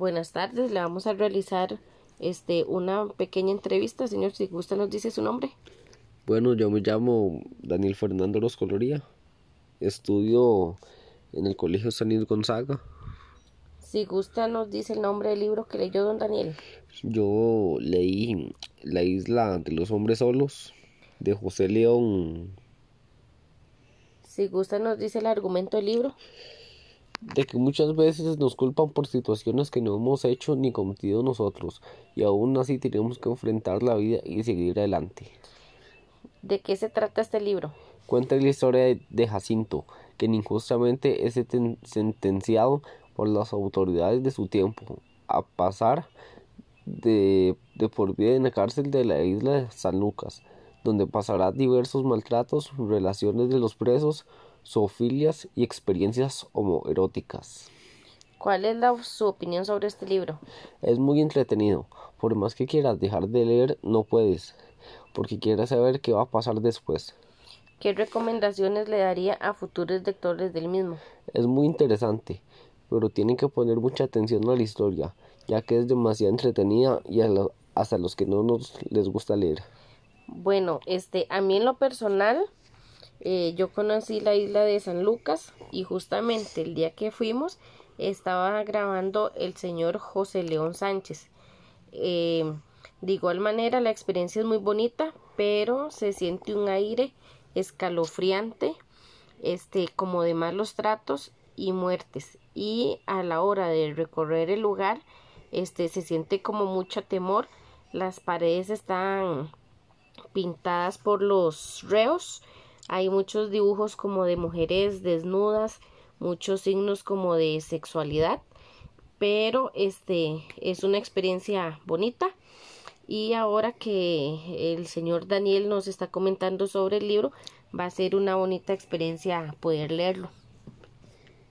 Buenas tardes, le vamos a realizar este una pequeña entrevista, señor, si gusta nos dice su nombre. Bueno, yo me llamo Daniel Fernando Los Coloría. Estudio en el Colegio San Luis Gonzaga. Si gusta nos dice el nombre del libro que leyó don Daniel. Yo leí La isla de los hombres solos de José León. Si gusta nos dice el argumento del libro. De que muchas veces nos culpan por situaciones que no hemos hecho ni cometido nosotros y aún así tenemos que enfrentar la vida y seguir adelante. ¿De qué se trata este libro? Cuenta la historia de, Jacinto, quien injustamente es sentenciado por las autoridades de su tiempo a pasar de, de por vida en la cárcel de la isla de San Lucas, donde pasará diversos maltratos, relaciones de los presos, zoofilias y experiencias homoeróticas. ¿Cuál es la, su opinión sobre este libro? Es muy entretenido. Por más que quieras dejar de leer, no puedes, porque quieres saber qué va a pasar después. ¿Qué recomendaciones le daría a futuros lectores del mismo? Es muy interesante, pero tienen que poner mucha atención a la historia, ya que es demasiado entretenida y hasta los que no nos les gusta leer. Bueno, este, a mí en lo personal, eh, yo conocí la isla de San Lucas y justamente el día que fuimos estaba grabando el señor José León Sánchez. Eh, de igual manera, la experiencia es muy bonita, pero se siente un aire escalofriante, este, como de malos tratos y muertes. Y a la hora de recorrer el lugar, este, se siente como mucho temor. Las paredes están pintadas por los reos. Hay muchos dibujos como de mujeres desnudas, muchos signos como de sexualidad, pero este es una experiencia bonita. Y ahora que el señor Daniel nos está comentando sobre el libro, va a ser una bonita experiencia poder leerlo.